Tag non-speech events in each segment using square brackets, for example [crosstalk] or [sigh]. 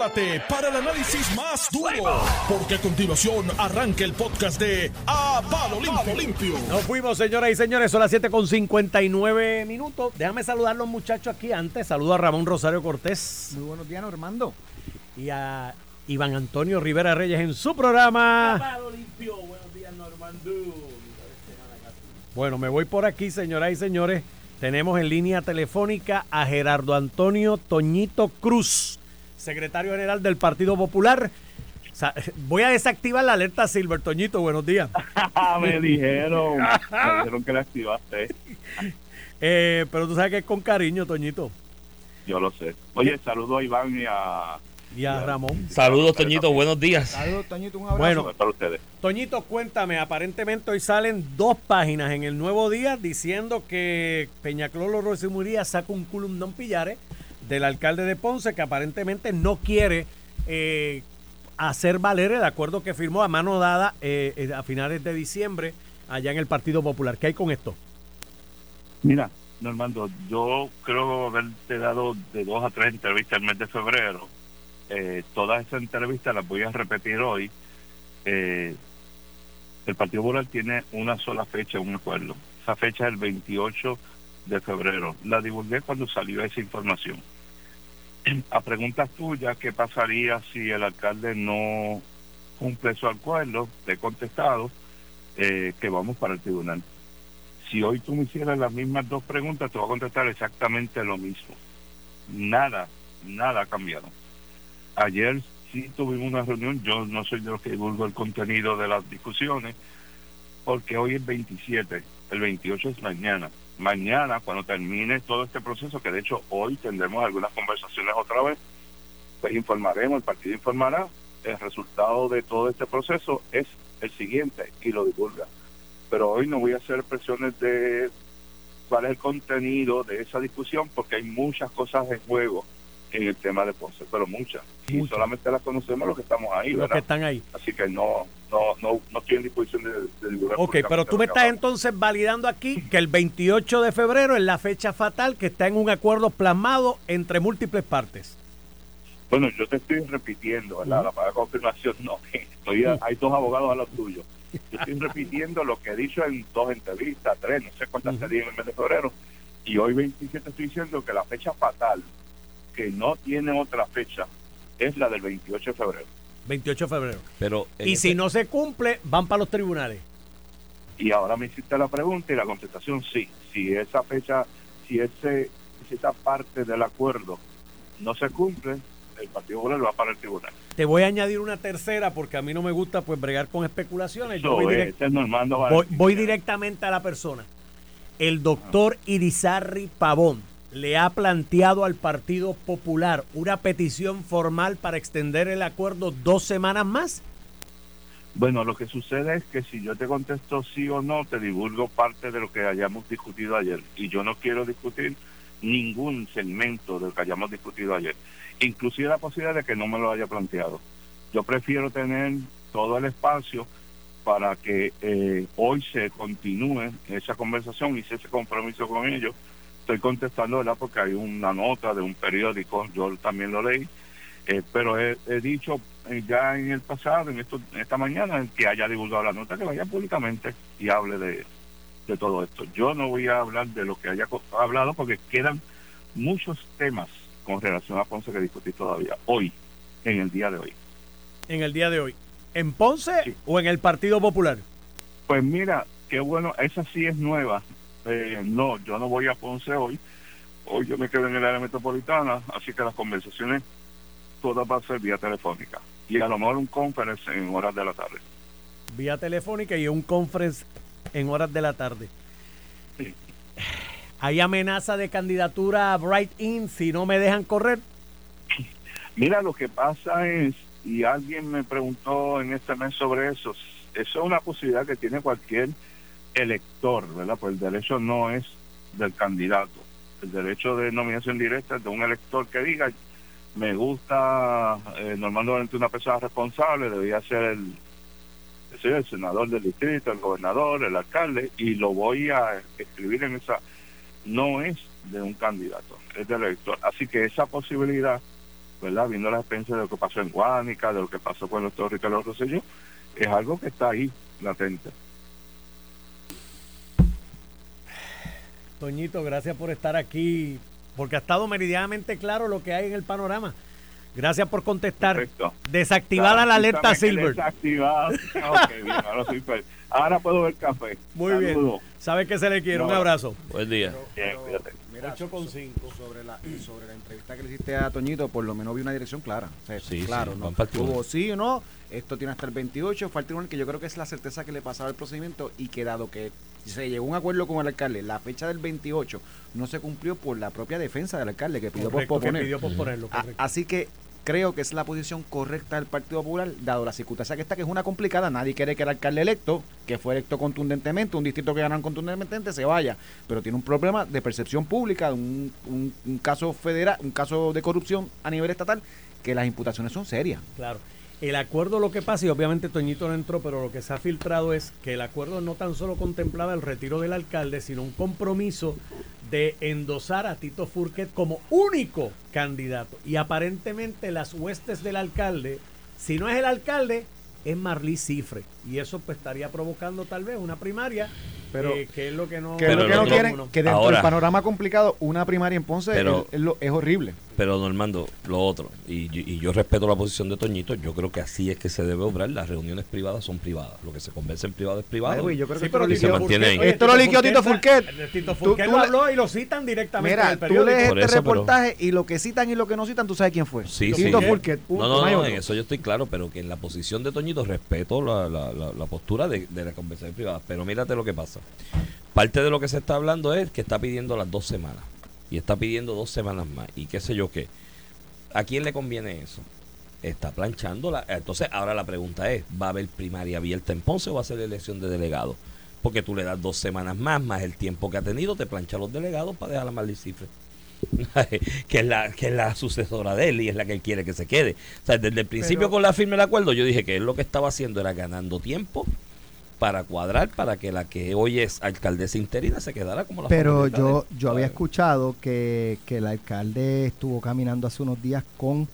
prepárate para el análisis más duro, porque a continuación arranca el podcast de A Palo Limpio. Limpio. Nos fuimos, señoras y señores, son las 7 con 59 minutos. Déjame saludar a los muchachos aquí antes. Saludo a Ramón Rosario Cortés. Muy buenos días, Normando. Y a Iván Antonio Rivera Reyes en su programa. Palo Limpio. Buenos días, Normando. Bueno, me voy por aquí, señoras y señores. Tenemos en línea telefónica a Gerardo Antonio Toñito Cruz, secretario general del Partido Popular. Voy a desactivar la alerta Silver, Toñito, buenos días. [laughs] me dijeron, me dijeron que la activaste. [laughs] Eh, pero tú sabes que es con cariño, Toñito. Yo lo sé. Oye, saludo a Iván y a Y a Ramón. Saludos, Toñito, buenos días. Saludos, Toñito, un abrazo. Bueno, para ustedes. Toñito, cuéntame, aparentemente hoy salen dos páginas en el Nuevo Día diciendo que Peñaclolo Rosa y Muría saca un culum non pillare del alcalde de Ponce que aparentemente no quiere eh, hacer valer el acuerdo que firmó a mano dada eh, eh, a finales de diciembre allá en el Partido Popular. ¿Qué hay con esto? Mira, Normando, yo creo haberte dado de dos a tres entrevistas el mes de febrero. Eh, todas esas entrevistas las voy a repetir hoy. El Partido Popular tiene una sola fecha, un acuerdo. Esa fecha es el 28 de febrero. La divulgué cuando salió esa información. A preguntas tuyas, ¿qué pasaría si el alcalde no cumple su acuerdo? Te he contestado eh, que vamos para el tribunal. Si hoy tú me hicieras las mismas dos preguntas, te voy a contestar exactamente lo mismo. Nada, nada ha cambiado. Ayer sí tuvimos una reunión, yo no soy de los que divulgo el contenido de las discusiones, porque hoy es 27, el 28 es mañana. Mañana, cuando termine todo este proceso, que de hecho hoy tendremos algunas conversaciones otra vez, pues informaremos, el partido informará, el resultado de todo este proceso es el siguiente y lo divulga. Pero hoy no voy a hacer presiones de cuál es el contenido de esa discusión, porque hay muchas cosas en juego en el tema de Ponce, pero muchas. Y solamente las conocemos los que estamos ahí, Los ¿verdad? que están ahí. Así que no, no, no, no estoy en disposición de, de divulgar. Ok, pero tú me estás entonces validando aquí que el 28 de febrero es la fecha fatal que está en un acuerdo plasmado entre múltiples partes. Bueno, yo te estoy repitiendo, ¿verdad? La palabra confirmación no. [laughs] Estoy, hay dos abogados a los tuyos. Yo estoy [laughs] repitiendo lo que he dicho en dos entrevistas, tres, no sé cuántas serían en el mes de febrero. Y hoy 27 estoy diciendo que la fecha fatal, que no tiene otra fecha, es la del 28 de febrero. 28 de febrero. Pero Y este- si no se cumple, van para los tribunales. Y ahora me hiciste la pregunta y la contestación sí. Si esa fecha, si ese, si esa parte del acuerdo no se cumple, el Partido Popular va para el tribunal. Te voy a añadir una tercera porque a mí no me gusta pues bregar con especulaciones. Yo voy, es, direct- ese es Normando voy- Valentín. voy directamente a la persona. El doctor Irizarri Pavón le ha planteado al Partido Popular una petición formal para extender el acuerdo dos semanas más. Bueno, lo que sucede es que si yo te contesto sí o no, te divulgo parte de lo que hayamos discutido ayer. Y yo no quiero discutir ningún segmento de lo que hayamos discutido ayer. Inclusive la posibilidad de que no me lo haya planteado. Yo prefiero tener todo el espacio para que eh, hoy se continúe esa conversación, hice ese compromiso con ellos. Estoy contestando, ¿verdad? Porque hay una nota de un periódico, yo también lo leí, eh, pero he, he dicho eh, ya en el pasado, en, esto, en esta mañana, el que haya divulgado la nota, que vaya públicamente y hable de, de todo esto. Yo no voy a hablar de lo que haya hablado porque quedan muchos temas con relación a Ponce que discutir todavía, hoy, en el día de hoy. en el día de hoy. ¿En Ponce Sí. o en el Partido Popular? Pues mira, qué bueno, esa sí es nueva. Eh, no, yo no voy a Ponce hoy. Hoy yo me quedo en el área metropolitana, así que las conversaciones todas van a ser vía telefónica. Y a lo mejor un conference en horas de la tarde. Vía telefónica y un conference en horas de la tarde. Sí. ¿Hay amenaza de candidatura a Bright In si no me dejan correr? Mira, lo que pasa es, y alguien me preguntó en este mes sobre eso, eso es una posibilidad que tiene cualquier elector, ¿verdad? Pues el derecho no es del candidato. El derecho de nominación directa es de un elector que diga, me gusta eh, normalmente una persona responsable, debería ser el, yo, el senador del distrito, el gobernador, el alcalde, y lo voy a escribir en esa, no es de un candidato, es del elector. Así que esa posibilidad ¿verdad? Viendo la experiencia de lo que pasó en Guánica, de lo que pasó con doctor Ricardo Rosselló, es algo que está ahí, latente. Toñito, gracias por estar aquí, porque ha estado meridianamente claro lo que hay en el panorama. Gracias por contestar. Perfecto. Desactivada la alerta Silver. Desactivada. Ok, bien, ahora, soy feliz. ahora puedo ver café. Muy bien. Saludos. Sabe que se le quiere. Un abrazo. Buen día. Bien, cuídate. Mira, 8 con so- 5. Sobre la, sobre la entrevista que le hiciste a Toñito, por lo menos vi una dirección clara. O sea, Sí, claro, sí, ¿no? Hubo sí o no, esto tiene hasta el 28, falta el tribunal, que yo creo que es la certeza que le pasaba el procedimiento y que dado que se llegó a un acuerdo con el alcalde, la fecha del 28 no se cumplió por la propia defensa del alcalde que pidió Correcto, que posponer. pidió posponerlo. A- así que creo que es la posición correcta del Partido Popular, dado la circunstancia que está, que es una complicada. Nadie quiere que el alcalde electo, que fue electo contundentemente, un distrito que ganan contundentemente, se vaya. Pero tiene un problema de percepción pública, un, un- un caso federal, un caso de corrupción a nivel estatal, que las imputaciones son serias. Claro. El acuerdo lo que pasa, y obviamente Toñito no entró, pero lo que se ha filtrado es que el acuerdo no tan solo contemplaba el retiro del alcalde, sino un compromiso de endosar a Tito Furquet como único candidato. Y aparentemente las huestes del alcalde, si no es el alcalde, es Marlí Cifre. Y eso pues estaría provocando tal vez una primaria, Pero- eh, que es lo que no... Que, Pero lo que no quieren, uno. que dentro Ahora- del panorama complicado, una primaria en Ponce Pero- es, es lo- es horrible. Pero Normando, lo otro, y, yo- y yo respeto la posición de Toñito, yo creo que así es que se debe obrar. Las reuniones privadas son privadas. Lo que se conversa en privado es privado. Ay, güey, yo creo Sí, que pero esto lo se mantiene ahí. Esto lo liquió Tito Furquet. Tito Tú- Furquet tú lo habló y lo citan directamente en Mira, el tú lees este eso, pero- reportaje y lo que citan y lo que no citan, tú sabes quién fue. Sí, Tito sí. Furquet. No, punto, no, no, en eso yo estoy claro, pero que en la posición de Toñito respeto la, la, la, la postura de, de la conversación privada. Pero mírate lo que pasa. Parte de lo que se está hablando es que está pidiendo las dos semanas. Y está pidiendo dos semanas más. Y qué sé yo qué. ¿A quién le conviene eso? Está planchando. La, entonces, ahora la pregunta es, ¿va a haber primaria abierta en Ponce o va a ser elección de delegados? Porque tú le das dos semanas más, más el tiempo que ha tenido, te plancha los delegados para dejar la Marley Cifre. [laughs] que es la que es la sucesora de él y es la que él quiere que se quede. O sea, desde el principio Pero- con la firma del acuerdo yo dije que él lo que estaba haciendo era ganando tiempo para cuadrar para que la que hoy es alcaldesa interina se quedara como la Pero yo, yo había escuchado que, que el alcalde estuvo caminando hace unos días con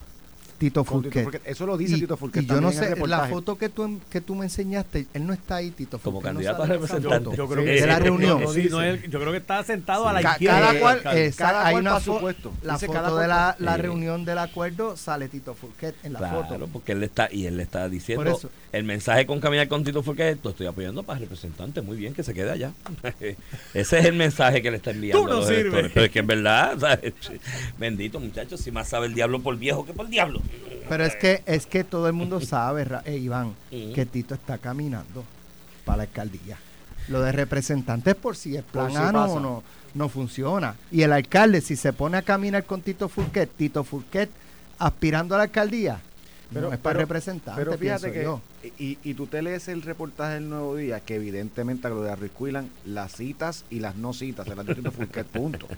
Tito Furquet. Furquet. Eso lo dice y, Tito Furquet y yo no el sé, la foto que tú, que tú me enseñaste, él no está ahí, Tito Como Furquet. no candidato sale a representante. foto. Yo creo Sí, que de la reunión. no, sí, no, él- yo creo que está sentado a la izquierda. cada cual, Cada hay cual una pa' su fo- puesto. La Dice foto cada de cual la, reunión del acuerdo sale Tito Furquet en la Claro, foto. porque él está y él le está diciendo Por eso. el mensaje con caminar con Tito fue que esto estoy apoyando para representante, muy bien que se quede allá. [laughs] Ese es el mensaje que le está enviando. Tú no a los sirves. electores. Pero es que en verdad, [laughs] ¿sabes? bendito muchachos, si más sabe el diablo por viejo que por diablo. Pero es que es que todo el mundo sabe, eh, Iván, Mm. que Tito está caminando para la alcaldía. Lo de representantes por si el plan si A no, no, no funciona. Y el alcalde, si se pone a caminar con Tito Furquet, Tito Furquet aspirando a la alcaldía, Pero- no es para pero- representante, Pero fíjate que, yo. y, y tú te lees el reportaje del Nuevo Día, que evidentemente a lo de Harry Quillan, las citas y las no citas, se las dio Tito Furquet, punto. [laughs]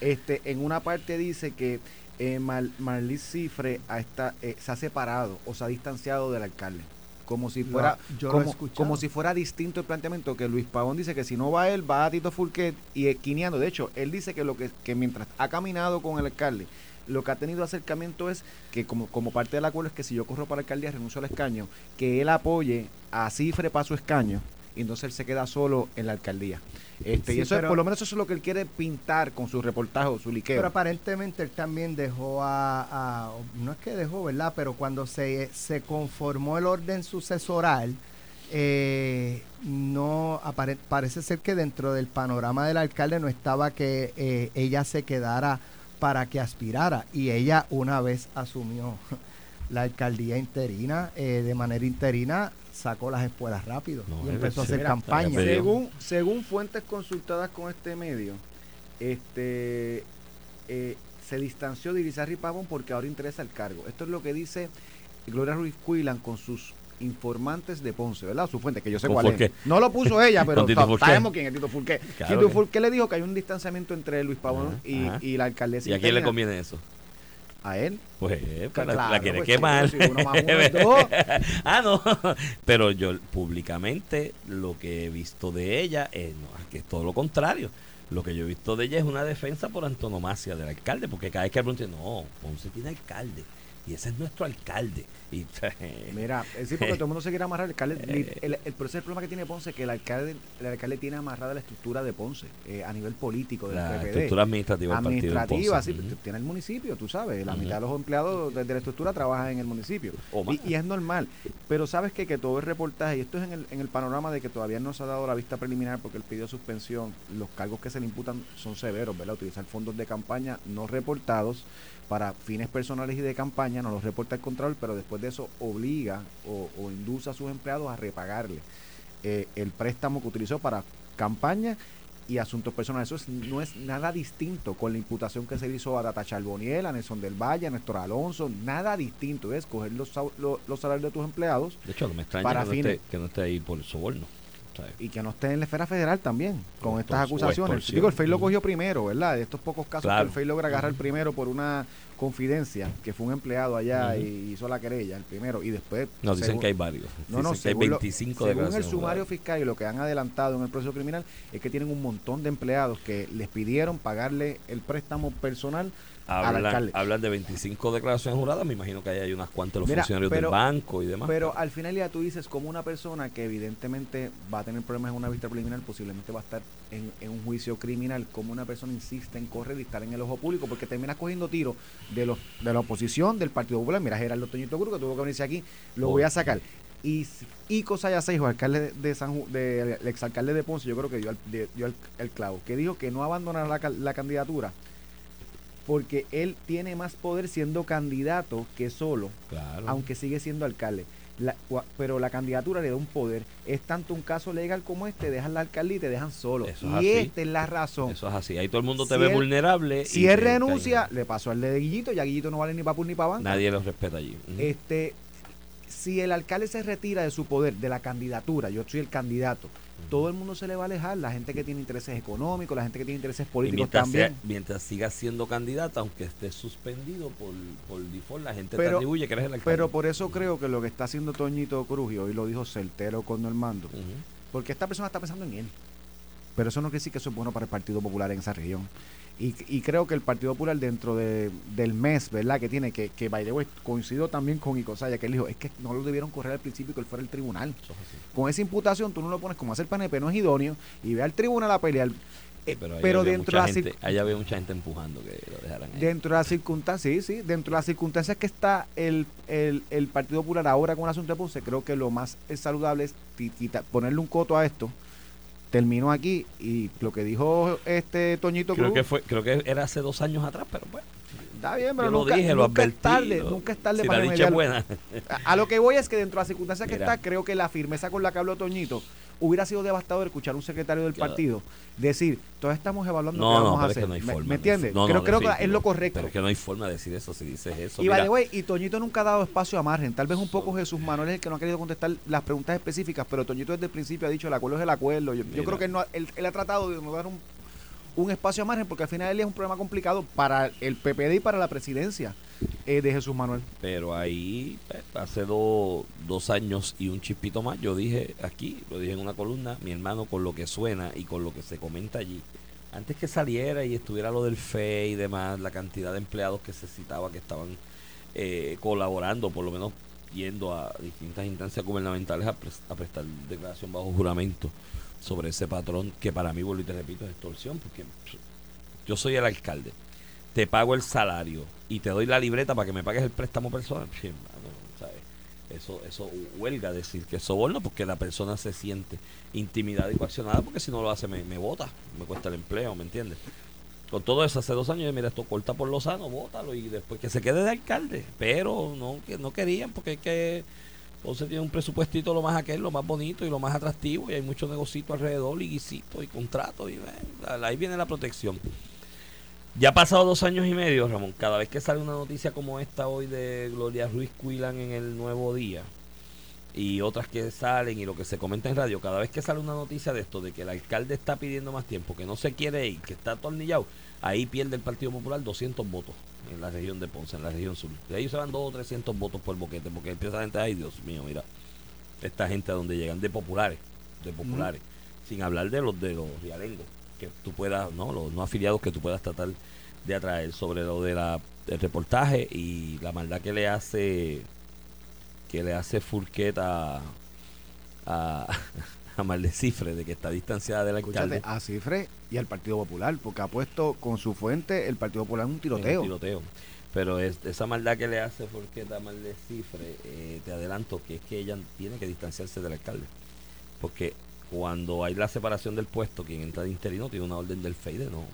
Este, en una parte dice que eh, Mar- Marlis Cifre ha esta- eh, se ha separado o se ha distanciado del alcalde. Como si fuera, lo como, como si fuera distinto el planteamiento que Luis Pavón dice que si no va él, va a Tito Furquet y esquineando. De hecho, él dice que lo que, que mientras ha caminado con el alcalde, lo que ha tenido acercamiento es que como, como parte del acuerdo es que si yo corro para la alcaldía renuncio al escaño, que él apoye a Cifre para su escaño y entonces él se queda solo en la alcaldía. Este, y eso es- pero- por lo menos eso es lo que él quiere pintar con su reportaje o su liqueo. Pero aparentemente él también dejó a, a- no es que dejó, ¿verdad? Pero cuando se, se conformó el orden sucesoral, eh, no apare- parece ser que dentro del panorama del alcalde no estaba que eh, ella se quedara para que aspirara y ella una vez asumió [laughs] la alcaldía interina eh, de manera interina sacó las espuelas rápido No, y es empezó a hacer campaña. Según, según fuentes consultadas con este medio, este eh, se distanció de Irizarry Pavón porque ahora interesa el cargo. Esto es lo que dice Gloria Ruiz Cuilan con sus informantes de Ponce, ¿verdad? Su fuente, que yo sé ¿Con cuál Fulqué? es. No lo puso [laughs] ella, pero sabemos quién es Tito Fulqué. Claro Tito que- Fulqué le dijo que hay un distanciamiento entre Luis Pavón Ajá, y, ajá. y la alcaldesa. ¿Y a quién le conviene eso? A él. Pues, pues, la- Claro, la quiere pues, quemar. sí, uno más uno es [laughs] dos. ah, no. [laughs] Pero yo públicamente lo que he visto de ella es, no, que es todo lo contrario. Lo que yo he visto de ella es una defensa por antonomasia del alcalde, porque cada vez que pregunté, no, Ponce tiene alcalde. Y ese es nuestro alcalde. Y, Mira, es decir, porque todo el mundo se quiere amarrar. El, alcalde, el, el, el- pero ese es el problema que tiene Ponce, que el alcalde, el alcalde tiene amarrada la estructura de Ponce eh, a nivel político del la PPD. estructura administrativa del partido. en administrativa, Ponce. sí, tiene el municipio, tú sabes, la mitad de los empleados de, de la estructura trabajan en el municipio. Y, y es normal, pero sabes que, que todo el reportaje, y esto es en el, en el panorama de que todavía no se ha dado la vista preliminar porque él pidió suspensión, los cargos que se le imputan son severos, ¿verdad? Utilizar fondos de campaña no reportados para fines personales y de campaña, no los reporta el Contralor, pero después de eso obliga o, o induce a sus empleados a repagarle eh, el préstamo que utilizó para campaña y asuntos personales. Eso es- no es nada distinto con la imputación que se hizo a Data Charboniel, a Nelson del Valle, a Néstor Alonso, nada distinto. Es coger los, sal- lo- los salarios de tus empleados De hecho, me extraña Para que no, esté, que no esté ahí por soborno. Y que no esté en la esfera federal también con estas acusaciones. Digo, el FEI lo cogió primero, ¿verdad? De estos pocos casos Claro. que el FEI logra agarrar primero por una confidencia, que fue un empleado allá y hizo la querella, el primero, y después... No, dicen que hay varios. No, no, hay según, lo- 25 según el sumario fiscal y lo que han adelantado en el proceso criminal es que tienen un montón de empleados que les pidieron pagarle el préstamo personal al Hablan, hablan de 25 declaraciones juradas, me imagino que ahí hay unas cuantas de los Mira, funcionarios pero- del banco y demás. Pero al final ya tú dices, como una persona que evidentemente va a tener problemas en una vista preliminar, posiblemente va a estar en, en un juicio criminal, como una persona insiste en correr y estar en el ojo público, porque terminas cogiendo tiros de los de la oposición, del Partido Popular. Mira, Gerardo Toñito Cruz, que tuvo que venirse aquí, lo voy a sacar. Y Ico Sayasejo, alcalde de, San Ju- de- el exalcalde de Ponce, yo creo que dio, al- de- dio el, el clavo, que dijo que no abandonará la, la candidatura porque él tiene más poder siendo candidato que solo claro. aunque sigue siendo alcalde. La- pero la candidatura le da un poder. Es tanto un caso legal como este, dejan la alcaldía y te dejan solo. Eso y es esta es la razón. Eso es así. Ahí todo el mundo te Si ve él- vulnerable. si y él renuncia, le pasó al de Guillito, ya Guillito no vale ni para pur ni para banca. nadie los respeta allí. Este, si el alcalde se retira de su poder, de la candidatura, yo soy el candidato, todo el mundo se le va a alejar, la gente que tiene intereses económicos, la gente que tiene intereses políticos mientras, también. sea- mientras sigas siendo candidata, aunque estés suspendido por, por default, la gente te Pero- atribuye que eres el alcalde. Pero por eso creo que lo que está haciendo Toñito Cruz, y hoy lo dijo certero con Normando. Porque esta persona está pensando en él. Pero eso no quiere decir que eso es bueno para el Partido Popular en esa región. Y, y creo que el Partido Popular dentro de, del mes, ¿verdad? Que tiene, que, que way, coincido también con Icosaya, que él dijo, es que no lo debieron correr al principio que él fuera el tribunal. Con esa imputación tú no lo pones como hacer PNP, no es idóneo, y ve al tribunal a pelear. Eh, Pero, ahí pero dentro de gente, ahí había mucha gente empujando que lo dejaran ahí. Dentro de las circunstancias, sí, sí, dentro de las circunstancias que está el, el, el Partido Popular ahora con el asunto de Ponce, creo que lo más saludable es ponerle un coto a esto. Termino aquí y lo que dijo este Toñito Creo Cruz, que fue, creo que era hace dos años atrás, pero bueno. está bien, pero yo lo nunca, dije, lo nunca es tarde, nunca es tarde si para la buena. A, a lo que voy es que dentro de las circunstancias que está, creo que la firmeza con la que habló Toñito hubiera sido devastador escuchar a un secretario del partido decir, todos estamos evaluando No, qué no, vamos a pero es hacer. que no hay ¿Me, forma. ¿me de entiendes? no, creo no, creo que es lo correcto. Pero es que no hay forma de decir eso si dices eso. Y Mira, the way, y Toñito nunca ha dado espacio a margen. Tal vez un poco Jesús Manuel es el que no ha querido contestar las preguntas específicas, pero Toñito desde el principio ha dicho el acuerdo es el acuerdo. Yo, creo que él, no ha- él, él ha tratado de no dar un, un espacio a margen porque al final él es un problema complicado para el PPD y para la presidencia eh, de Jesús Manuel. Pero ahí, pues, hace do- dos años y un chispito más, yo dije aquí, lo dije en una columna, mi hermano, con lo que suena y con lo que se comenta allí, antes que saliera y estuviera lo del FE y demás, la cantidad de empleados que se citaba que estaban eh, colaborando, por lo menos yendo a distintas instancias gubernamentales a, a prestar declaración bajo juramento sobre ese patrón que para mí, vuelvo y te repito, es extorsión, porque yo soy el alcalde, te pago el salario y te doy la libreta para que me pagues el préstamo personal. Eso, eso huelga decir que es soborno porque la persona se siente intimidada y coaccionada porque si no lo hace me, me vota, me cuesta el empleo, ¿me entiendes? Con todo eso, hace dos años, mira, esto corta por lo sano, bótalo y después que se quede de alcalde. Pero no, que no querían porque es que Ponce tiene un presupuestito lo más aquel, lo más bonito y lo más atractivo y hay mucho negocito alrededor y guisitos y contratos y bueno, ahí viene la protección. Ya ha pasado dos años y medio, Ramón. Cada vez que sale una noticia como esta hoy de Gloria Ruiz Cuilan en el Nuevo Día y otras que salen y lo que se comenta en radio, cada vez que sale una noticia de esto, de que el alcalde está pidiendo más tiempo, que no se quiere ir, que está atornillado, ahí pierde el Partido Popular 200 votos en la región de Ponce, en la región sur. De ahí se van 2 o 300 votos por boquete, porque empieza la gente, ay Dios mío, mira, esta gente a donde llegan, de populares, de populares, sin hablar de los de los realengos, que tú puedas, no, los no afiliados que tú puedas tratar de atraer sobre lo de la el reportaje y la maldad que le hace que le hace Furqueta a, a [laughs] Maldecifre de que está distanciada del alcalde Escúchate, a Cifre y al Partido Popular, porque ha puesto con su fuente el Partido Popular en un tiroteo. un tiroteo. Pero es, esa maldad que le hace Furqueta a Maldecifre, eh, te adelanto que es que ella tiene que distanciarse del alcalde. Porque cuando hay la separación del puesto, quien entra de interino tiene una orden del FEIDE, no. no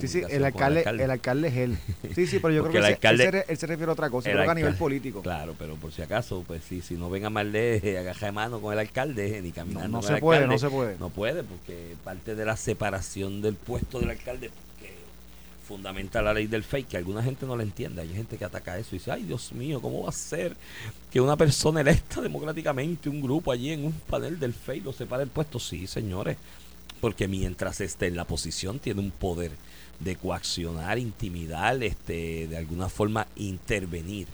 Sí, sí, el con alcalde, el alcalde es él. Sí, sí, pero yo creo que el alcalde- él, se, re- él se refiere a otra cosa, el creo que a nivel alcalde- político. Claro, pero por si acaso, pues sí, si no ven a Maldé [laughs] agaja de mano con el alcalde, ni No, caminando no con se el puede, alcalde, no se puede. No puede, porque parte de la separación del puesto del alcalde, fundamenta la ley del fake, que alguna gente no la entiende. Hay gente que ataca eso y dice, ay Dios mío, ¿cómo va a ser que una persona electa [laughs] democráticamente, un grupo allí en un panel del fake lo separe del puesto? Sí, señores, porque mientras esté en la posición tiene un poder de coaccionar, intimidar, este, de alguna forma intervenir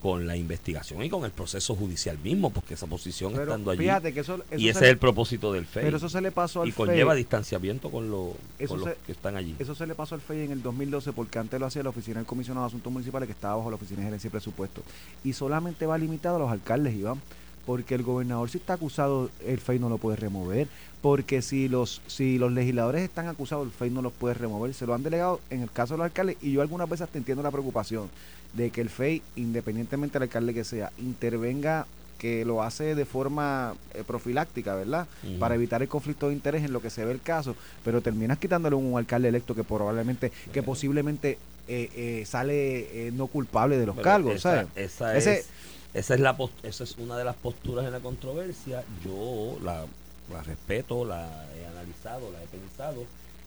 con la investigación y con el proceso judicial mismo, porque esa posición Pero estando allí fíjate que eso, eso y ese se es el propósito del FEI. pero eso se le pasó al y conlleva FEI. distanciamiento con, lo- los que están allí. Eso se le pasó al FEI en el 2012 porque antes lo hacía la Oficina del Comisionado de Asuntos Municipales que estaba bajo la Oficina de Gerencia y Presupuesto. Y solamente va limitado a los alcaldes, Iván. Porque el gobernador si está acusado, el FEI no lo puede remover. Porque si los si los legisladores están acusados, el FEI no los puede remover. Se lo han delegado en el caso de los alcaldes y yo algunas veces te entiendo la preocupación de que el FEI, independientemente del alcalde que sea, intervenga que lo hace de forma eh, profiláctica, ¿verdad? Para evitar el conflicto de interés en lo que se ve el caso, pero terminas quitándole un alcalde electo que probablemente, que posiblemente eh, eh, sale eh, no culpable de los Pero cargos, esa, ¿sabes? Esa Ese- es, esa es la pos- esa es una de las posturas en la controversia. Yo la, la respeto, la he analizado, la he pensado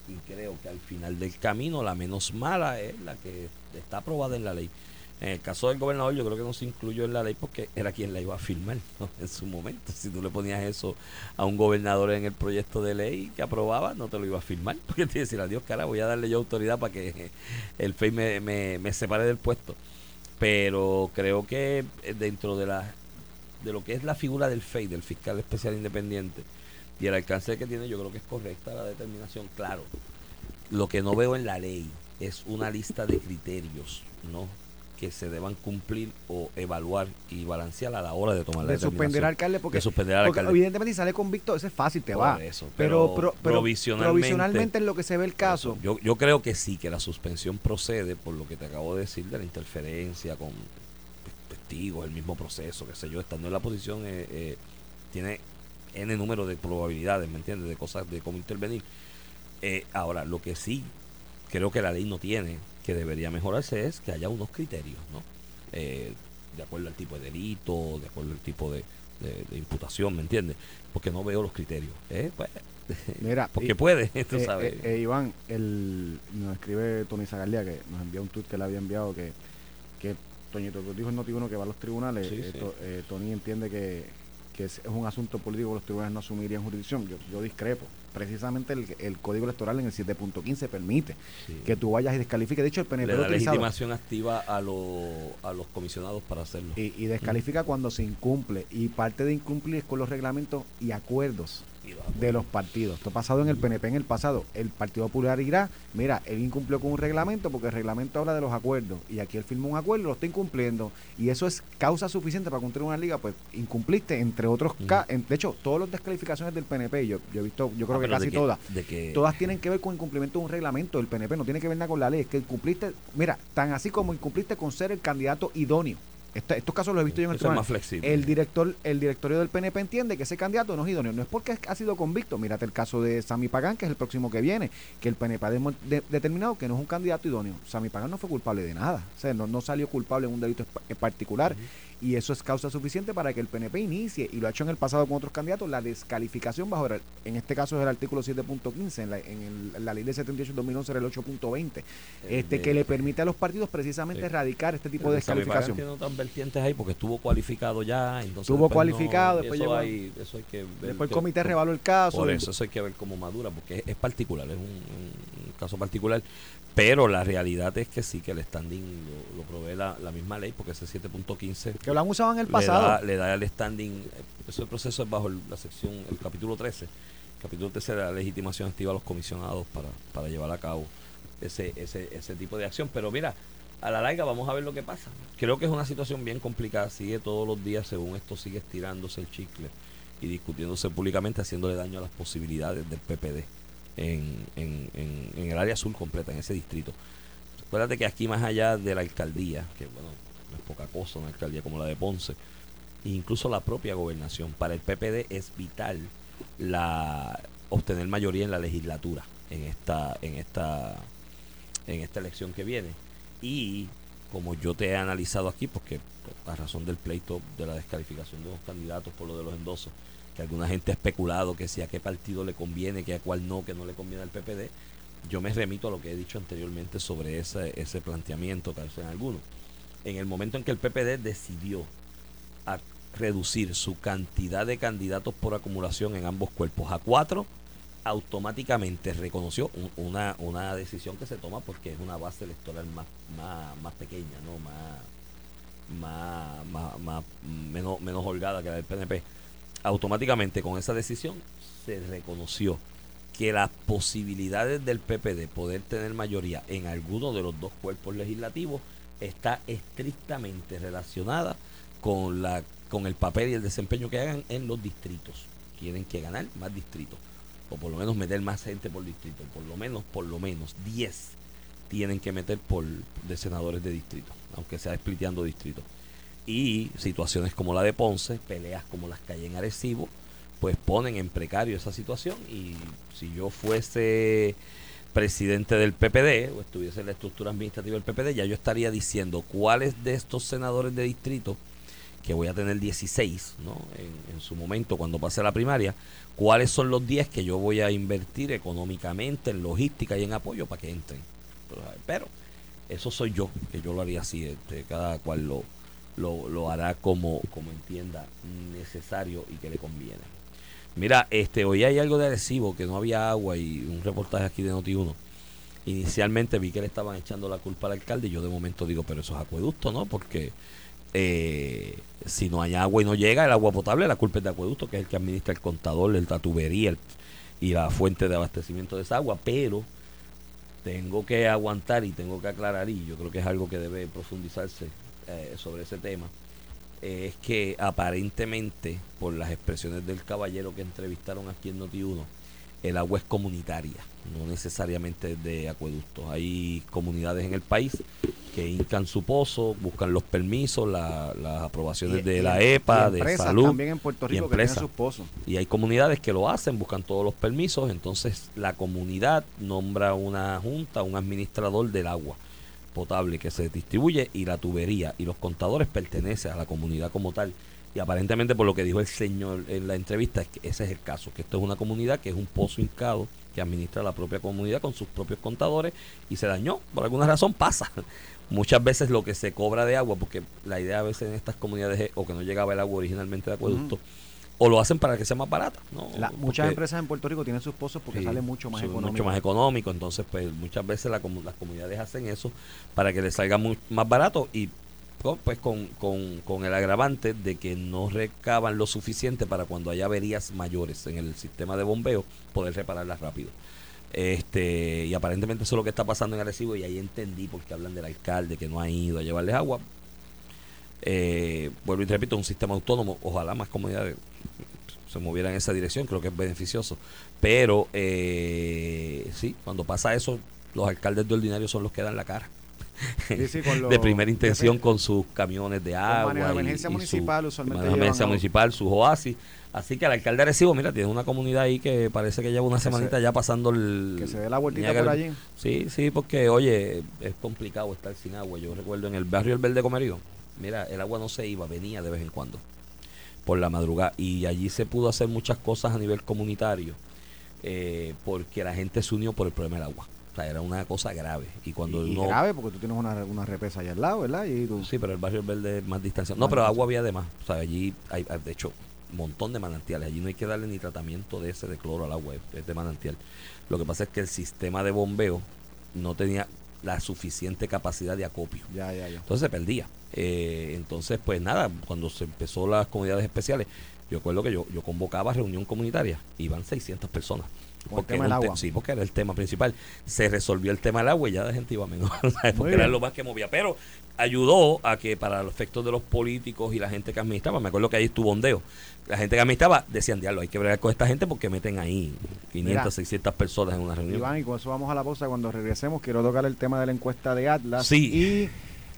y creo que al final del camino la menos mala es la que está aprobada en la ley. En el caso del gobernador yo creo que no se incluyó en la ley porque era quien la iba a firmar [laughs] en su momento. Si tú le ponías eso a un gobernador en el proyecto de ley que aprobaba, no te lo iba a firmar. [laughs] Porque te iba a decir, adiós, cara, voy a darle yo autoridad para que el FEI me, me separe del puesto pero creo que eh, dentro de la de lo que es la figura del FEI, del fiscal especial independiente, y el alcance que tiene, yo creo que es correcta la determinación. Claro, lo que no veo en la ley es una lista de criterios, ¿no? Que se deban cumplir o evaluar y balancear a la hora de tomar la de suspender determinación. al alcalde porque, de suspender al porque alcalde. evidentemente si sale convicto, eso es fácil, te Por va. eso, pero, pero pro- pero provisionalmente- provisionalmente en lo que se ve el caso, Yo, yo creo que sí, que la suspensión procede por lo que te acabo de decir de la interferencia con testigos, el mismo proceso, qué sé yo, estando en la posición, eh, eh, tiene N número de probabilidades, ¿me entiendes? De cosas, de cómo intervenir. Eh, ahora, lo que sí creo que la ley no tiene, que debería mejorarse, es que haya unos criterios, ¿no? Eh, de acuerdo al tipo de delito, de acuerdo al tipo de, de- de imputación, ¿me entiendes? Porque no veo los criterios. ¿eh? Pues, [laughs] mira, porque y- puede, [laughs] tú Eh, sabes. eh, eh, Iván, el, nos escribe Tony Zagaldía que nos envió un tweet que le había enviado que, que Toñito dijo en Noti1 que va a los tribunales. Sí, eh, sí. To- Tony entiende que, que es, es un asunto político que los tribunales no asumirían jurisdicción. Yo, yo discrepo. Precisamente el, el código electoral en el 7.15 permite Sí. que tú vayas y descalifiques. De hecho, el PNP le lo da legitimación activa a, los a los comisionados para hacerlo. Y, y descalifica cuando se incumple. Y parte de incumplir es con los reglamentos y acuerdos de los partidos. Esto ha pasado en el PNP en el pasado. El Partido Popular irá, mira, él incumplió con un reglamento porque el reglamento habla de los acuerdos. Y aquí él firmó un acuerdo, lo está incumpliendo. Y eso es causa suficiente para que un tribunal liga, pues incumpliste, entre otros. En- de hecho, todas las descalificaciones del PNP, yo, yo he visto, yo creo Ah, que casi todas. que- Todas tienen que ver con incumplimiento de un reglamento del PNP, no tiene que ver nada con la ley, es que incumpliste, mira, tan así como incumpliste con ser el candidato idóneo. Esta- estos casos los he visto yo en el eso es más flexible. El director, el directorio del PNP entiende que ese candidato no es idóneo. No es porque ha sido convicto. Mírate el caso de Sami Pagán, que es el próximo que viene, que el PNP ha de- determinado que no es un candidato idóneo. Sami Pagán no fue culpable de nada. O sea, no, no salió culpable en un delito en particular. Y eso es causa suficiente para que el PNP inicie, y lo ha hecho en el pasado con otros candidatos, la descalificación bajo, el- en este caso es el artículo 7.15, en la, en el- la ley de 78-2011 era el 8.20, este, de- que le permite a los partidos precisamente Sí. erradicar este tipo de descalificación. tiene otras vertientes ahí porque estuvo cualificado ya. Entonces Estuvo después cualificado, no- después eso, llegó- hay, eso hay que ver. Después el que- comité revaló el caso. Por y- eso, eso hay que ver cómo madura, porque es, es particular, es un caso particular. Pero la realidad es que sí, que el standing lo, lo provee la, la misma ley, porque ese 7.15 que lo han usado en el le pasado. da, le da el standing. Ese proceso es bajo el- la sección, el capítulo 13. El capítulo 13 de la legitimación activa a los comisionados para, para llevar a cabo ese, ese, ese tipo de acción. Pero mira, a la larga vamos a ver lo que pasa. Creo que es una situación bien complicada. Sigue todos los días, según esto, sigue estirándose el chicle y discutiéndose públicamente, haciéndole daño a las posibilidades del PPD en, el área azul completa, en ese distrito. Acuérdate que aquí más allá de la alcaldía, que bueno, no es poca cosa una alcaldía como la de Ponce, incluso la propia gobernación, para el PPD es vital la obtener mayoría en la legislatura en esta en esta en esta elección que viene y como yo te he analizado aquí porque a razón del pleito de la descalificación de los candidatos por lo de los endosos alguna gente ha especulado que si a qué partido le conviene que a cuál no que no le conviene al PPD yo me remito a lo que he dicho anteriormente sobre ese, ese planteamiento tal vez en alguno en el momento en que el PPD decidió a reducir su cantidad de candidatos por acumulación en ambos cuerpos a cuatro, automáticamente reconoció un- una, una decisión que se toma porque es una base electoral más, más, más pequeña, ¿no? más, más, más, más- menos, menos holgada que la del PNP. Automáticamente con esa decisión se reconoció que las posibilidades del PP de poder tener mayoría en alguno de los dos cuerpos legislativos está estrictamente relacionada con la con el papel y el desempeño que hagan en los distritos. Tienen que ganar más distritos o por lo menos meter más gente por distrito, por lo menos por lo menos 10 tienen que meter por de senadores de distrito, aunque sea spliteando distritos. Y situaciones como la de Ponce, peleas como las que hay en Arecibo, pues ponen en precario esa situación y si yo fuese presidente del PPD o estuviese en la estructura administrativa del PPD, ya yo estaría diciendo cuáles de estos senadores de distrito, que voy a tener 16 ¿no? en, su momento cuando pase la primaria, cuáles son los 10 que yo voy a invertir económicamente, en logística y en apoyo para que entren. Pero, pero eso soy yo, que yo lo haría así, este, cada cual lo, lo, hará como, como entienda necesario y que le conviene. Mira, este, hoy hay algo de Arecibo, que no había agua y un reportaje aquí de Noti1. Inicialmente vi que le estaban echando la culpa al alcalde y yo de momento digo, pero eso es acueducto, ¿no? Porque eh, si no hay agua y no llega el agua potable, la culpa es de acueducto, que es el que administra el contador, el- la tubería y la fuente de abastecimiento de esa agua, pero tengo que aguantar y tengo que aclarar, y yo creo que es algo que debe profundizarse eh, sobre ese tema, eh, es que aparentemente, por las expresiones del caballero que entrevistaron aquí en Noti1, el agua es comunitaria, no necesariamente de acueductos. Hay comunidades en el país que hincan su pozo, buscan los permisos, la- las aprobaciones Y- de y- la y EPA, de salud. también en Puerto Rico que tienen sus pozos. Y hay comunidades que lo hacen, buscan todos los permisos, entonces la comunidad nombra una junta, un administrador del agua potable que se distribuye y la tubería y los contadores pertenecen a la comunidad como tal. Y aparentemente por lo que dijo el señor en la entrevista, que ese es el caso, que esto es una comunidad que es un pozo hincado que administra la propia comunidad con sus propios contadores y se dañó, por alguna razón pasa. [laughs] Muchas veces lo que se cobra de agua, porque la idea a veces en estas comunidades es o que no llegaba el agua originalmente de acueducto, o lo hacen para que sea más barata. ¿no? La- muchas Porque- empresas en Puerto Rico tienen sus pozos porque Sí, sale mucho más económico. Mucho más económico. Entonces, pues muchas veces la las comunidades hacen eso para que les salga mu- más barato y pues con, con, con el agravante de que no recaban lo suficiente para cuando haya averías mayores en el sistema de bombeo poder repararlas rápido. Este, y aparentemente eso es lo que está pasando en Arecibo y ahí entendí porque hablan del alcalde que no ha ido a llevarles agua. Eh, vuelvo y te repito, un sistema autónomo, ojalá más comunidades se movieran en esa dirección, creo que es beneficioso. Pero eh, sí, cuando pasa eso, los alcaldes de ordinario son los que dan la cara. Sí, sí, con [laughs] de primera intención con sus camiones de agua. de y- emergencia y su- municipal, usualmente emergencia municipal, sus oasis. Así que el alcalde de Arecibo, mira, tiene una comunidad ahí que parece que lleva una Que semanita se- ya pasando el. Que se dé la vueltita por allí. Sí, sí, porque oye, es complicado estar sin agua. Yo recuerdo en el barrio El Verde Comerío, mira, el agua no se iba, venía de vez en cuando, por la madrugada. Y allí se pudo hacer muchas cosas a nivel comunitario, eh, porque la gente se unió por el problema del agua. O sea, era una cosa grave. Y cuando y uno... grave porque tú tienes una, una represa allá al lado, ¿verdad? Y tú, Sí, pero el barrio Verde es más distancia. No, pero agua había de más. O sea, allí hay, de hecho, un montón de manantiales. Allí no hay que darle ni tratamiento de ese de cloro al agua, es de manantial. Lo que pasa es que el sistema de bombeo no tenía la suficiente capacidad de acopio. ya, ya, ya. Entonces se perdía. Eh, entonces, pues nada, cuando se empezó las comunidades especiales, yo recuerdo que yo, yo convocaba reunión comunitaria, iban 600 personas. El Porque tema del te- agua. sí, porque era el tema principal. Se resolvió el tema del agua y ya la gente iba menos. porque bien. era lo más que movía. Pero ayudó a que para los efectos de los políticos y la gente que administraba, me acuerdo que ahí estuvo ondeo. La gente que administraba decían, diablo, hay que bregar con esta gente porque meten ahí 500, Mira. 600 personas en una reunión. Iván, y con eso vamos a la pausa. Cuando regresemos, quiero tocar el tema de la encuesta de Atlas Sí.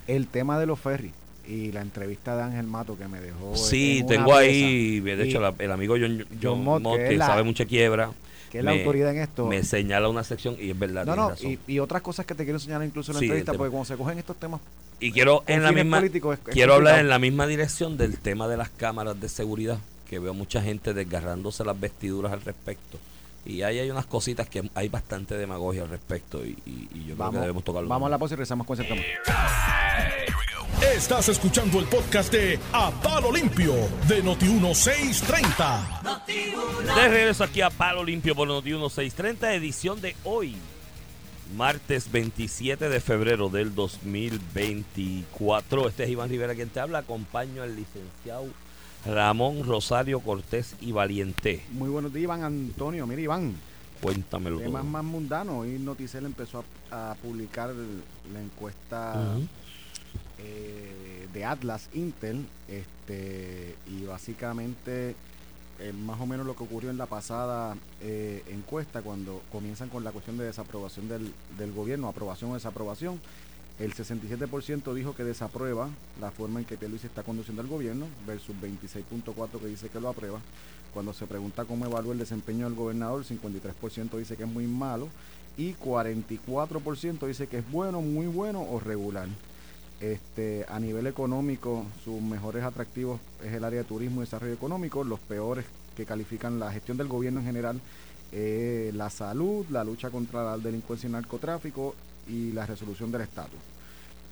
y el tema de los ferries. Y la entrevista de Ángel Mato que me dejó. Sí, tengo ahí, de hecho, la- el amigo John, John, John Mott, Mott, que que es la- sabe mucha quiebra, que es la me- autoridad en esto. me señala una sección y es verdad. no, no, razón. y, y otras cosas que te quiero enseñar incluso en la Sí, entrevista, el tema. porque cuando se cogen estos temas, Y quiero en la misma políticos, es- es quiero hablar en la misma dirección del tema de las cámaras de seguridad, que veo mucha gente desgarrándose las vestiduras al respecto. Y ahí hay unas cositas que hay bastante demagogia al respecto y, y- y yo creo que debemos tocarlo. vamos a la pausa y regresamos con ese tema. Estás escuchando el podcast de A Palo Limpio de Noti1630. De regreso aquí a Palo Limpio por Noti 1630, edición de hoy, martes 27 de febrero del 2024. Este es Iván Rivera quien te habla. Acompaño al licenciado Ramón Rosario Cortés y Valiente. Muy buenos días, Iván Antonio. Mira, Iván, Cuéntamelo temas más mundanos. Hoy Noticel empezó a, a publicar la encuesta. Eh, de Atlas Intel. este Y básicamente, eh, más o menos lo que ocurrió en la pasada eh, encuesta, cuando comienzan con la cuestión de desaprobación del, del gobierno, aprobación o desaprobación. El 67% dijo que desaprueba la forma en que Pierluisi está conduciendo el gobierno versus 26.4% que dice que lo aprueba. Cuando se pregunta cómo evalúa el desempeño del gobernador, 53% dice que es muy malo y 44% dice que es bueno, muy bueno o regular. Este, a nivel económico, sus mejores atractivos es el área de turismo y desarrollo económico, los peores que califican la gestión del gobierno en general, eh, la salud, la lucha contra la delincuencia y el narcotráfico y la resolución del estatus.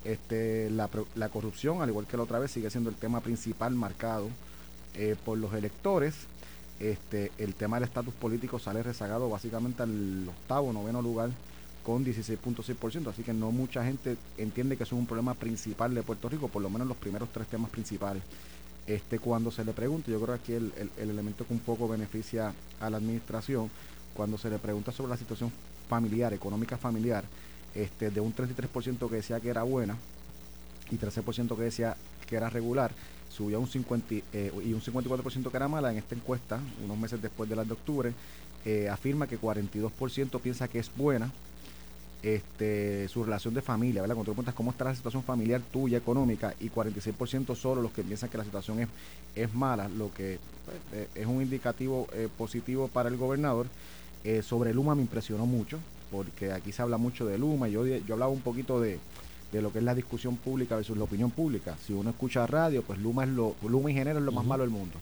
Este, la, corrupción, al igual que la otra vez, sigue siendo el tema principal marcado eh, por los electores. Este, el tema del estatus político sale rezagado básicamente al octavo, noveno lugar con 16.6%, así que no mucha gente entiende que eso es un problema principal de Puerto Rico, por lo menos los primeros tres temas principales. Este, cuando se le pregunta, yo creo que el, el- el elemento que un poco beneficia a la administración, cuando se le pregunta sobre la situación familiar, económica familiar, este, de un 33% que decía que era buena y 13% que decía que era regular, subió a un 50 y- eh, y un 54% que era mala en esta encuesta, unos meses después de las de octubre, eh, afirma que 42% piensa que es buena este, su relación de familia, ¿verdad? Cuando tú preguntas cómo está la situación familiar tuya, económica, y 46% solo los que piensan que la situación es, es mala, lo que pues, eh, es un indicativo eh, positivo para el gobernador. Eh, sobre Luma me impresionó mucho, porque aquí se habla mucho de Luma, y yo, yo hablaba un poquito de, de lo que es la discusión pública versus la opinión pública. Si uno escucha radio, pues Luma es lo, Luma y Genera es lo más malo del mundo.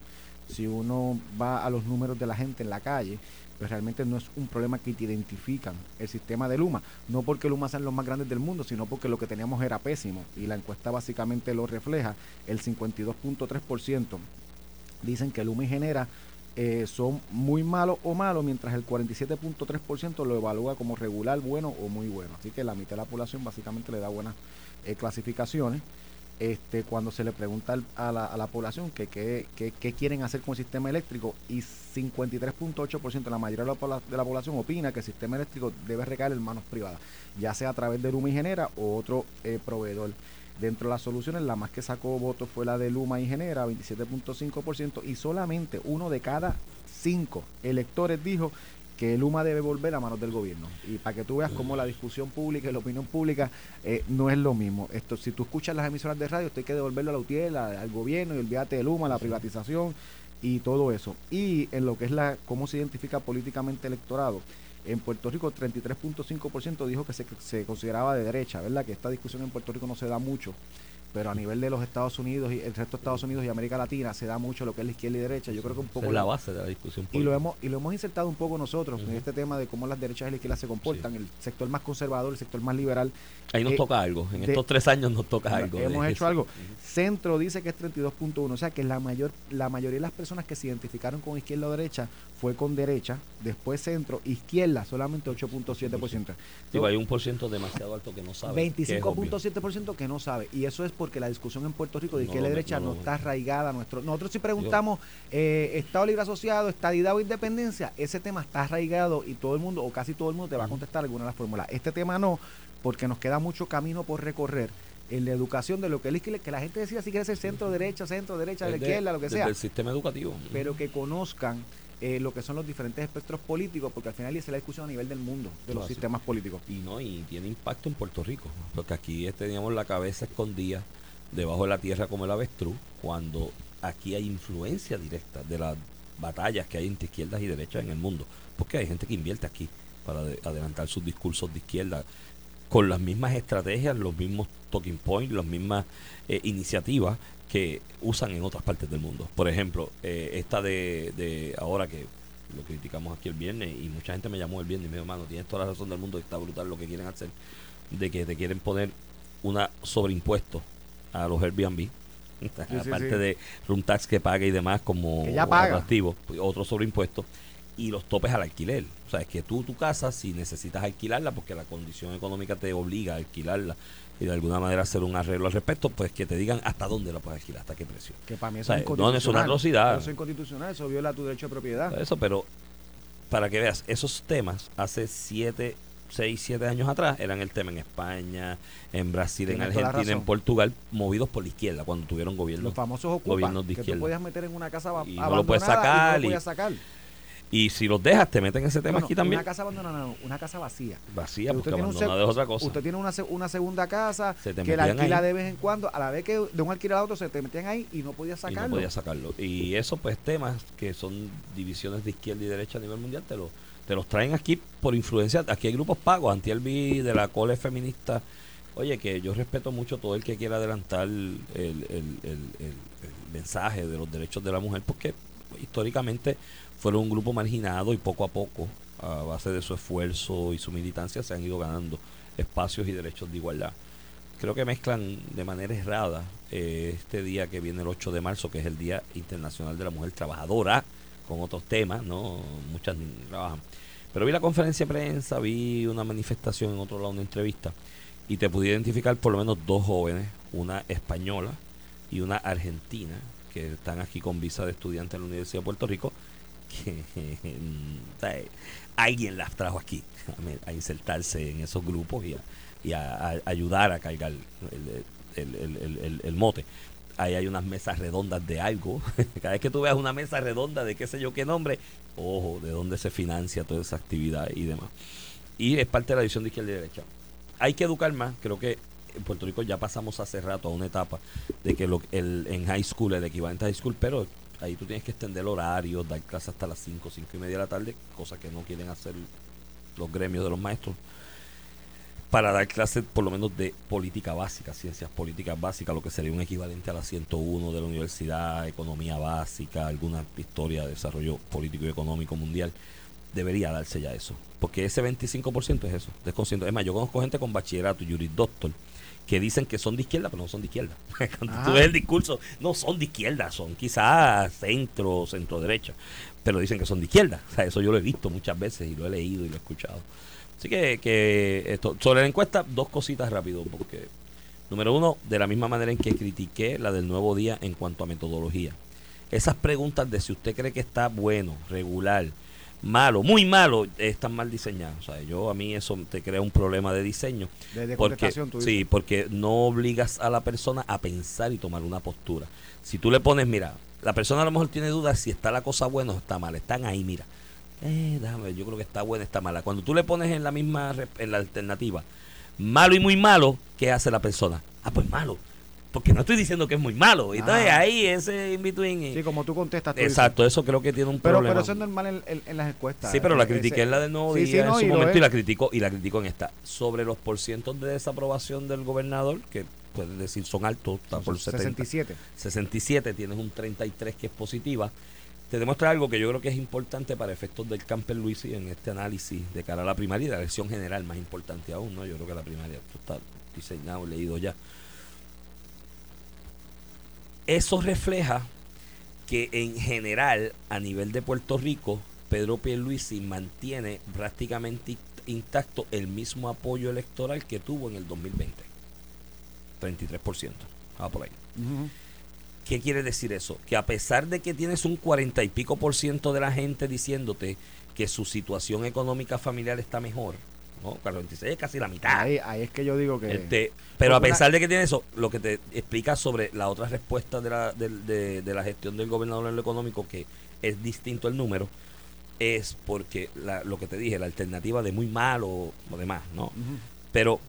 Si uno va a los números de la gente en la calle, pues realmente no es un problema que te identifican el sistema de Luma. No porque Luma sean los más grandes del mundo, sino porque lo que teníamos era pésimo. Y la encuesta básicamente lo refleja. El 52.3% dicen que Luma y Genera eh, son muy malos o malos, mientras el 47.3% lo evalúa como regular, bueno o muy bueno. Así que la mitad de la población básicamente le da buenas eh, clasificaciones. Este, cuando se le pregunta a la, a la población que qué quieren hacer con el sistema eléctrico y 53.8% la mayoría de la, pobla- de la población opina que el sistema eléctrico debe recaer en manos privadas, ya sea a través de Luma y Genera o otro eh, proveedor. Dentro de las soluciones, la más que sacó votos fue la de Luma y Genera, 27.5%, y solamente uno de cada cinco electores dijo que Luma debe volver a manos del gobierno. Y para que tú veas cómo la discusión pública y la opinión pública eh, no es lo mismo. Esto, si tú escuchas las emisoras de radio, esto hay que devolverlo a la UTIEL, a- al gobierno, y olvídate de Luma, la privatización y todo eso. Y en lo que es la cómo se identifica políticamente el electorado, en Puerto Rico 33.5% dijo que se, se consideraba de derecha, ¿verdad? Que esta discusión en Puerto Rico no se da mucho, pero a nivel de los Estados Unidos y el resto de Estados Unidos y América Latina se da mucho lo que es la izquierda y derecha. Yo creo que un poco es la base de la discusión. y lo política. hemos y lo hemos insertado un poco nosotros en este tema de cómo las derechas y la izquierda se comportan, el sector más conservador, el sector más liberal. Ahí nos eh, toca algo. En de- estos tres años nos toca algo. Hemos hecho eso. algo. Centro dice que es 32.1, o sea que la mayor la mayoría de las personas que se identificaron con izquierda o derecha fue con derecha, después centro, izquierda solamente 8.7%. Digo, hay un por ciento demasiado alto que no sabe. que es obvio. 25.7% que no sabe. Y eso es porque la discusión en Puerto Rico de No izquierda y lo- derecha no no, está arraigada. a Nuestro, nosotros si preguntamos eh, Estado Libre Asociado, Estadidad o Independencia, ese tema está arraigado y todo el mundo, o casi todo el mundo, te va a contestar alguna de las fórmulas. Este tema no, porque nos queda mucho camino por recorrer en la educación de lo que, quiere- que la gente decida si quiere ser centro, derecha, centro, derecha, de la Es izquierda, lo que sea el sistema educativo. pero que conozcan eh, lo que son los diferentes espectros políticos, porque al final esa es la discusión a nivel del mundo, de los sistemas políticos. Y no, y tiene impacto en Puerto Rico, porque aquí teníamos la cabeza escondida debajo de la tierra como el avestruz, cuando aquí hay influencia directa de las batallas que hay entre izquierdas y derechas en el mundo, porque hay gente que invierte aquí para de- adelantar sus discursos de izquierda con las mismas estrategias, los mismos talking points, las mismas eh, iniciativas que usan en otras partes del mundo. Por ejemplo, eh, esta de, de ahora que lo criticamos aquí el viernes y mucha gente me llamó el viernes y me dijo, mano, tienes toda la razón del mundo, está brutal lo que quieren hacer, de que te quieren poner una sobreimpuesto a los Airbnb. [laughs] Aparte sí. de room tax que paga y demás como pues, otro sobreimpuesto y los topes al alquiler. O sea, es que tú tu casa, si necesitas alquilarla, porque la condición económica te obliga a alquilarla y de alguna manera hacer un arreglo al respecto, pues que te digan hasta dónde la puedes alquilar, hasta qué precio. Que para mí O eso sea, es no, inconstitucional. es una atrocidad. Eso es inconstitucional, eso viola tu derecho de propiedad. Eso, pero para que veas, esos temas hace siete, seis, siete años atrás eran el tema en España, en Brasil, en Tienes Argentina, en. Portugal, movidos por la izquierda cuando tuvieron gobierno. Los famosos ocupas gobiernos de que tú izquierda. podías meter en una casa Y no lo puedes y sacar no y- lo podías sacar. Y si los dejas, te meten ese tema Bueno, aquí también. Una casa abandonada, no, una casa vacía. Vacía, Usted porque tiene un abandonada es otra cosa. Usted tiene una, una segunda casa Se te que la alquila ahí. de vez en cuando, a la vez que de un alquiler a otro se te metían ahí y no podías y sacarlo. no podía sacarlo. Y eso, pues, temas que son divisiones de izquierda y derecha a nivel mundial, te, lo, te los traen aquí por influencia. Aquí hay grupos pagos. Antiel vi de la cole feminista. Oye, que yo respeto mucho todo el que quiera adelantar el, el- el- el- el mensaje de los derechos de la mujer, porque históricamente fueron un grupo marginado y poco a poco, a base de su esfuerzo y su militancia, se han ido ganando espacios y derechos de igualdad creo que mezclan de manera errada eh, este día que viene el 8 de marzo, que es el Día Internacional de la Mujer Trabajadora, con otros temas, ¿no? Muchas trabajan. Pero vi la conferencia de prensa, vi una manifestación en otro lado, una entrevista, y te pude identificar por lo menos dos jóvenes, una española y una argentina, que están aquí con visa de estudiante en la Universidad de Puerto Rico, que mm, alguien las trajo aquí a, insertarse en esos grupos y a, y a- ayudar a cargar el, el- el- el- mote. Ahí hay unas mesas redondas de algo. [laughs] Cada vez que tú veas una mesa redonda de qué sé yo qué nombre, ojo, de dónde se financia toda esa actividad y demás. Y es parte de la división de izquierda y derecha. Hay que educar más. Creo que en Puerto Rico ya pasamos hace rato a una etapa de que lo, el, en high school, el equivalente a high school, pero ahí tú tienes que extender el horario, dar clases hasta las 5, 5 y media de la tarde, cosa que no quieren hacer los gremios de los maestros para dar clases por lo menos de política básica, ciencias políticas básicas, lo que sería un equivalente a la 101 de la universidad, economía básica, alguna historia de desarrollo político y económico mundial. Debería darse ya eso, porque ese 25% es eso, desconcierto. Es más, yo conozco gente con bachillerato y jurisdoctor que dicen que son de izquierda, pero no son de izquierda. [laughs] Cuando tú Ah. ves el discurso, no son de izquierda, son quizás centro, centro derecha, pero dicen que son de izquierda. O sea, eso yo lo he visto muchas veces y lo he leído y lo he escuchado. Así que, que esto, sobre la encuesta, dos cositas rápido, porque número uno, de la misma manera en que critiqué la del nuevo día en cuanto a metodología. Esas preguntas de si usted cree que está bueno, regular, malo, muy malo, están mal diseñadas. O sea, yo a mí eso te crea un problema de diseño. De, de Porque, tú sí, porque no obligas a la persona a pensar y tomar una postura. Si tú le pones, mira, la persona a lo mejor tiene dudas si está la cosa buena o está mal. Están ahí, mira. Eh, déjame yo creo que está buena, está mala. Cuando tú le pones en la misma, en la alternativa, malo y muy malo, ¿qué hace la persona? Ah, pues malo. Porque no estoy diciendo que es muy malo. Entonces Ah. ahí ese in between. eh, Sí, como tú contestas. tú dices. exacto, eso creo que tiene un Pero, problema. pero eso es normal en, en- en las encuestas. Sí, pero la Ese- critiqué en la del nuevo Sí, día sí, no, en su y momento y la criticó y la criticó en esta. Sobre los porcientos de desaprobación del gobernador, que puedes decir son altos, está por 70. 67. 67, tienes un 33 que es positiva. Te demuestra algo que yo creo que es importante para efectos del Camper Luis y en este análisis de cara a la primaria y la elección general, más importante aún, ¿no? Yo creo que la primaria está diseñado, leído ya. Eso refleja que en general, a nivel de Puerto Rico, Pedro Pierluisi mantiene prácticamente intacto el mismo apoyo electoral que tuvo en el 2020. 33%. Ah, por ahí. ¿Qué quiere decir eso? Que a pesar de que tienes un 40 y pico por ciento de la gente diciéndote que su situación económica familiar está mejor, ¿no? 46 es casi la mitad. Ahí, ahí es que yo digo que... Este, pero a una- pesar de que tiene eso, lo que te explica sobre la otra respuesta de la, del- de, de la gestión del gobernador en lo económico, que es distinto el número, es porque la- lo que te dije, la alternativa de muy malo o demás, ¿no? Pero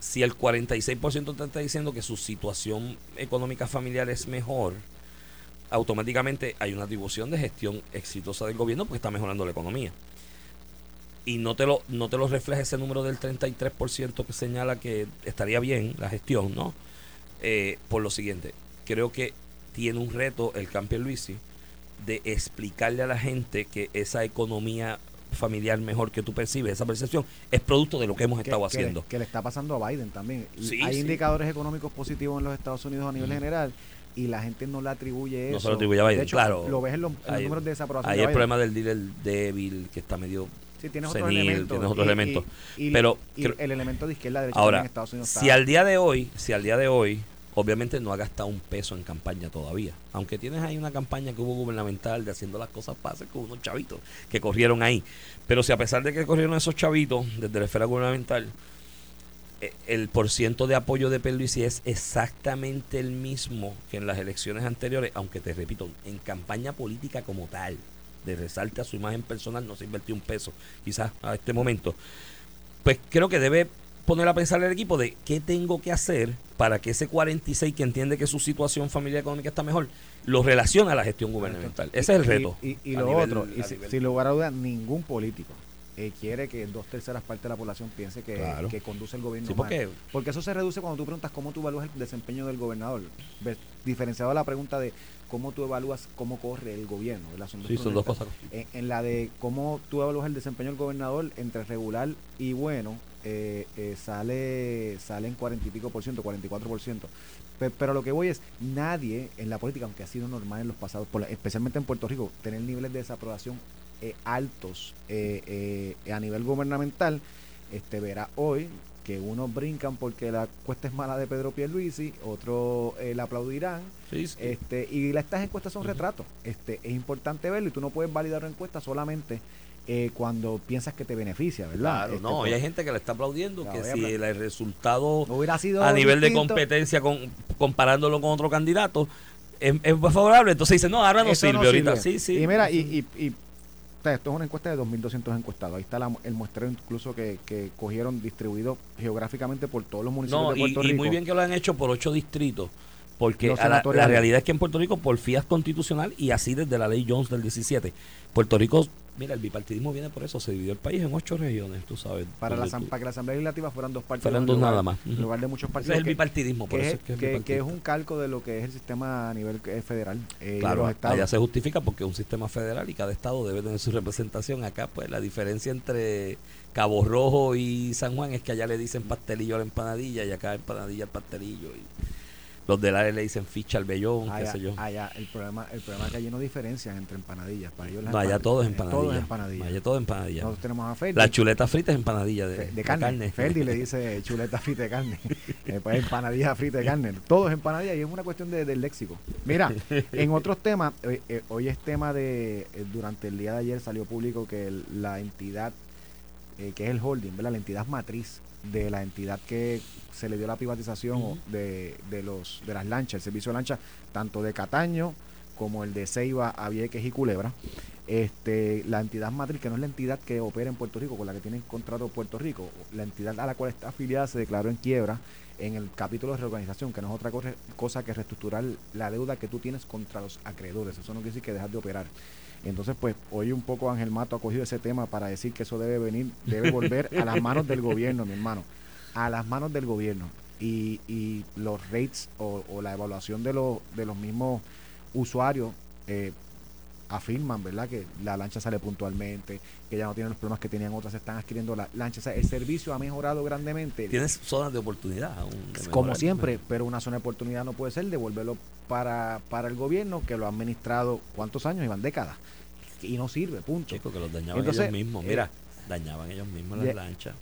si el 46% te está diciendo que su situación económica familiar es mejor, automáticamente hay una atribución de gestión exitosa del gobierno porque está mejorando la economía. Y no te lo, no te lo refleja ese número del 33% que señala que estaría bien la gestión, ¿no? Eh, por lo siguiente, creo que tiene un reto el Campi Luisi de explicarle a la gente que esa economía familiar mejor que tú percibes, esa percepción, es producto de lo que hemos que, estado que- haciendo. que le está pasando a Biden también. Sí, Hay sí. indicadores económicos positivos en los Estados Unidos a nivel general y la gente no le atribuye No eso. se lo atribuye a Biden, de hecho, claro. Lo ves en los, en los Ahí- números de desaprobación. Ahí de el problema del dealer débil, que está medio Sí, tienes otros senil, elementos. tienes otros y- elementos. y- y- Pero creo- el elemento de izquierda derecha Ahora, en Estados Unidos si está- al día de hoy, si al día de hoy, obviamente no ha gastado un peso en campaña todavía. Aunque tienes ahí una campaña que hubo gubernamental de haciendo las cosas pases con unos chavitos que corrieron ahí. Pero si a pesar de que corrieron esos chavitos desde la esfera gubernamental, eh, el porciento de apoyo de Pierluisi es exactamente el mismo que en las elecciones anteriores, aunque te repito, en campaña política como tal, de resalte a su imagen personal, no se invirtió un peso, quizás a este momento. Pues creo que debe poner a pensar el equipo de qué tengo que hacer para que ese 46 que entiende que su situación familiar económica está mejor, lo relacione a la gestión gubernamental. Ese es el reto. Y, y lo nivel- otro, y si- sin lugar a dudas, ningún político eh, quiere que dos terceras partes de la población piense que, Claro. que conduce el gobierno Sí, mal. porque Porque eso se reduce cuando tú preguntas cómo tú evalúas el desempeño del gobernador. Diferenciado a la pregunta de cómo tú evalúas cómo corre el gobierno. Son sí, son dos cosas. En, en la de cómo tú evalúas el desempeño del gobernador entre regular y bueno, eh, eh, sale, sale en 40 y pico por ciento, 44 por ciento. Pe- Pero lo que voy es, nadie en la política, aunque ha sido normal en los pasados, por la- especialmente en Puerto Rico, tener niveles de desaprobación eh, altos eh, eh, a nivel gubernamental, este verá hoy que unos brincan porque la cuesta es mala de Pedro Pierluisi, otros eh, la aplaudirán, Sí, sí. este, y estas encuestas son retratos. Este, es importante verlo y tú no puedes validar una encuesta solamente eh, cuando piensas que te beneficia, ¿verdad? Claro, Este, no, pues, y hay gente que le está aplaudiendo Claro, que si el, el resultado hubiera sido a nivel de competencia con, comparándolo con otro candidato es, favorable, entonces dice, no, ahora no sirve no ahorita. Sí, sí. Y mira, y, esto es una encuesta de 2.200 encuestados. Ahí está la- el muestreo incluso que, que cogieron distribuido geográficamente por todos los municipios No, de y, Puerto y Rico. muy bien que lo han hecho por ocho distritos, porque a la, la realidad es que en Puerto Rico, por fías constitucional y así desde la ley Jones del 17, Puerto Rico, mira, el bipartidismo viene por eso, se dividió el país en ocho regiones, tú sabes. para, la, tú- para que la Asamblea Legislativa fueran dos partidos. Fueran dos lugar- nada más. En lugar de muchos Ese partidos. es el que- bipartidismo, por que, eso es, que es que- que es bipartidista. un calco de lo que es el sistema a nivel federal. eh, Claro, los estados. allá se justifica porque es un sistema federal y cada estado debe tener su representación. Acá, pues, la diferencia entre Cabo Rojo y San Juan es que allá le dicen pastelillo a la empanadilla y acá empanadilla al pastelillo. Y los del área le dicen ficha al vellón, qué Allá, sé yo. allá, el problema, el problema es que allí no diferencian entre empanadillas. Para ellos No, allá empan- todo es eh, empanadilla. Todo es empanadilla. Allá todo es empanadilla. Nosotros tenemos a Ferdi. La chuleta frita es empanadilla de, de, de carne. Ferdi le dice [laughs] chuleta frita de carne. Después empanadilla frita de carne. Todo es empanadilla y es una cuestión de, del léxico. Mira, en otros temas, eh, eh, hoy es tema de, eh, durante el día de ayer salió público que el- la entidad, eh, que es el holding, ¿verdad? la entidad matriz de la entidad que se le dio la privatización de, de, los, de las lanchas, el servicio de lanchas, tanto de Cataño como el de Ceiba, a Vieques y Culebra. Este, la entidad matriz, que no es la entidad que opera en Puerto Rico, con la que tiene contrato Puerto Rico, la entidad a la cual está afiliada se declaró en quiebra en el capítulo de reorganización, que no es otra cosa, cosa que reestructurar la deuda que tú tienes contra los acreedores. Eso no quiere decir que dejas de operar. Entonces, pues, hoy un poco Ángel Mato ha cogido ese tema para decir que eso debe venir, debe volver a las manos del gobierno, mi hermano. A las manos del gobierno. Y, y los rates o, o la evaluación de, los de los mismos usuarios eh, afirman, ¿verdad? Que la lancha sale puntualmente, que ya no tienen los problemas que tenían otras, están adquiriendo la lancha. O sea, el servicio ha mejorado grandemente. Tienes zonas de oportunidad aún. de Como siempre, pero una zona de oportunidad no puede ser devolverlo para, para el gobierno que lo ha administrado, ¿cuántos años? Iban décadas. y no sirve, punto. Que los dañaban Entonces, ellos mismos. eh, Mira, dañaban ellos mismos las lanchas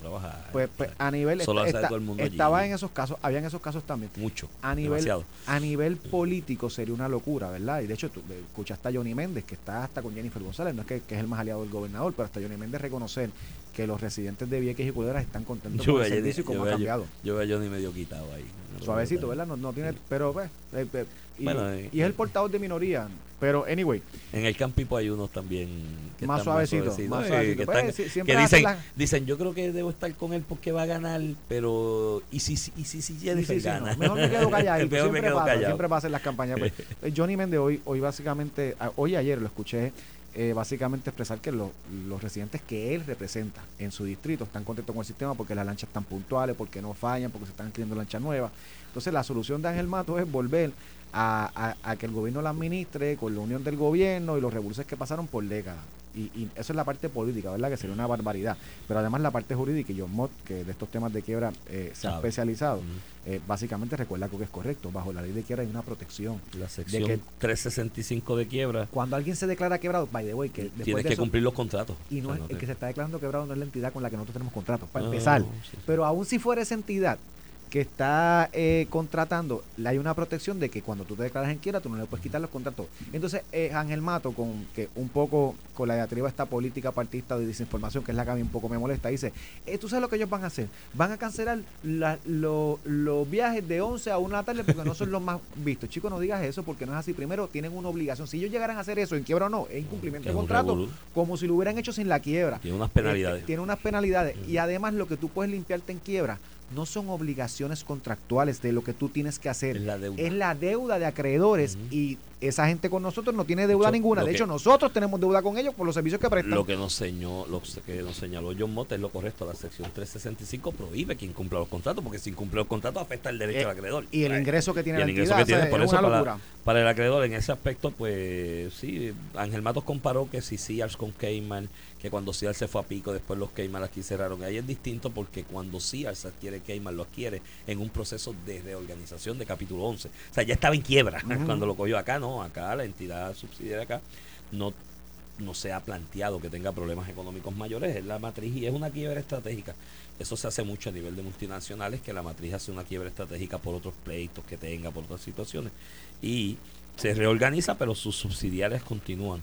trabajar. Pues, pues, a nivel Solo esta- hace esta- todo el mundo allí. estaba en esos casos, había en esos casos también. Mucho. A nivel, demasiado. a nivel político sería una locura, ¿verdad? Y de hecho, tú eh, escuchaste a Johnny Méndez, que está hasta con Jennifer González, no es que, que es el más aliado del gobernador, pero hasta Johnny Méndez reconocer que los residentes de Vieques y Culebras están contentos Yo con el servicio y cómo yo ha cambiado. Yo veo a Johnny medio quitado ahí. Suavecito, ¿verdad? No, no tiene, pero pues, eh, eh, y, Bueno, eh, y es el portador de minoría. Pero, anyway, En el campipo hay unos también que Más están suavecito, más suavecito. que, Pues, están- siempre que dicen, la- dicen, yo creo que debo estar con él porque va a ganar, pero ¿y si, si, si Sí, Jennifer sí, sí, no. Mejor me quedo callado. [laughs] Mejor me siempre, quedo pasa, callado. siempre pasa en las campañas. Pues, [laughs] Johnny Méndez hoy, hoy básicamente, a- hoy ayer lo escuché eh, básicamente expresar que lo- los residentes que él representa en su distrito están contentos con el sistema porque las lanchas están puntuales, porque no fallan, porque se están adquiriendo lanchas nuevas. Entonces la solución de Ángel Matos es volver a, a- a que el gobierno la administre con la unión del gobierno y los rebuses que pasaron por décadas. Y, y eso es la parte política, ¿verdad? Que sería una barbaridad. Pero además la parte jurídica, y John Mott, que de estos temas de quiebra eh, se ha Sabe. especializado, eh, básicamente recuerda que es correcto. Bajo la ley de quiebra hay una protección. La sección que- 365 de quiebra Cuando alguien se declara quebrado, by the way, que después tienes de que eso- cumplir los contratos. y no O sea, es, no el que se está declarando quebrado no es la entidad con la que nosotros tenemos contratos, para No, empezar. sí. Pero aún si fuera esa entidad que está eh, contratando, le hay una protección de que cuando tú te declaras en quiebra, tú no le puedes quitar los contratos. Entonces, eh, Ángel Mato, con que un poco con la diatriba esta política partista de desinformación, que es la que a mí un poco me molesta, dice, eh, tú sabes lo que ellos van a hacer, van a cancelar la- lo- los viajes de 11 a 1 de la tarde porque no son los más vistos. Chicos, no digas eso porque no es así. Primero, tienen una obligación. Si ellos llegaran a hacer eso en quiebra o no, es incumplimiento de contrato, como si lo hubieran hecho sin la quiebra. Tiene unas penalidades. Este, tiene unas penalidades. Y además lo que tú puedes limpiarte en quiebra no son obligaciones contractuales de lo que tú tienes que hacer. Es la deuda. Es la deuda de acreedores y esa gente con nosotros no tiene deuda ninguna. De que- hecho, nosotros tenemos deuda con ellos por los servicios que prestan. Lo que nos señaló, lo que nos señaló John Mott es lo correcto. La sección 365 prohíbe quien cumpla los contratos, porque si incumple los contratos afecta el derecho Eh, del acreedor. y el ingreso que tiene y la el ingreso entidad, que tiene, o sea, por es eso una para, locura. para el acreedor en ese aspecto, pues sí, Ángel Matos comparó que si Sears con Cayman, que cuando Sears se fue a pico, después los Cayman aquí cerraron. Ahí es distinto porque cuando Sears adquiere Cayman, lo adquiere en un proceso de reorganización de capítulo 11. O sea, ya estaba en quiebra [laughs] cuando lo cogió acá, no, acá la entidad subsidiaria acá no no se ha planteado que tenga problemas económicos mayores, es la matriz y es una quiebra estratégica. Eso se hace mucho a nivel de multinacionales, que la matriz hace una quiebra estratégica por otros pleitos que tenga, por otras situaciones. Y se reorganiza, pero sus subsidiarias continúan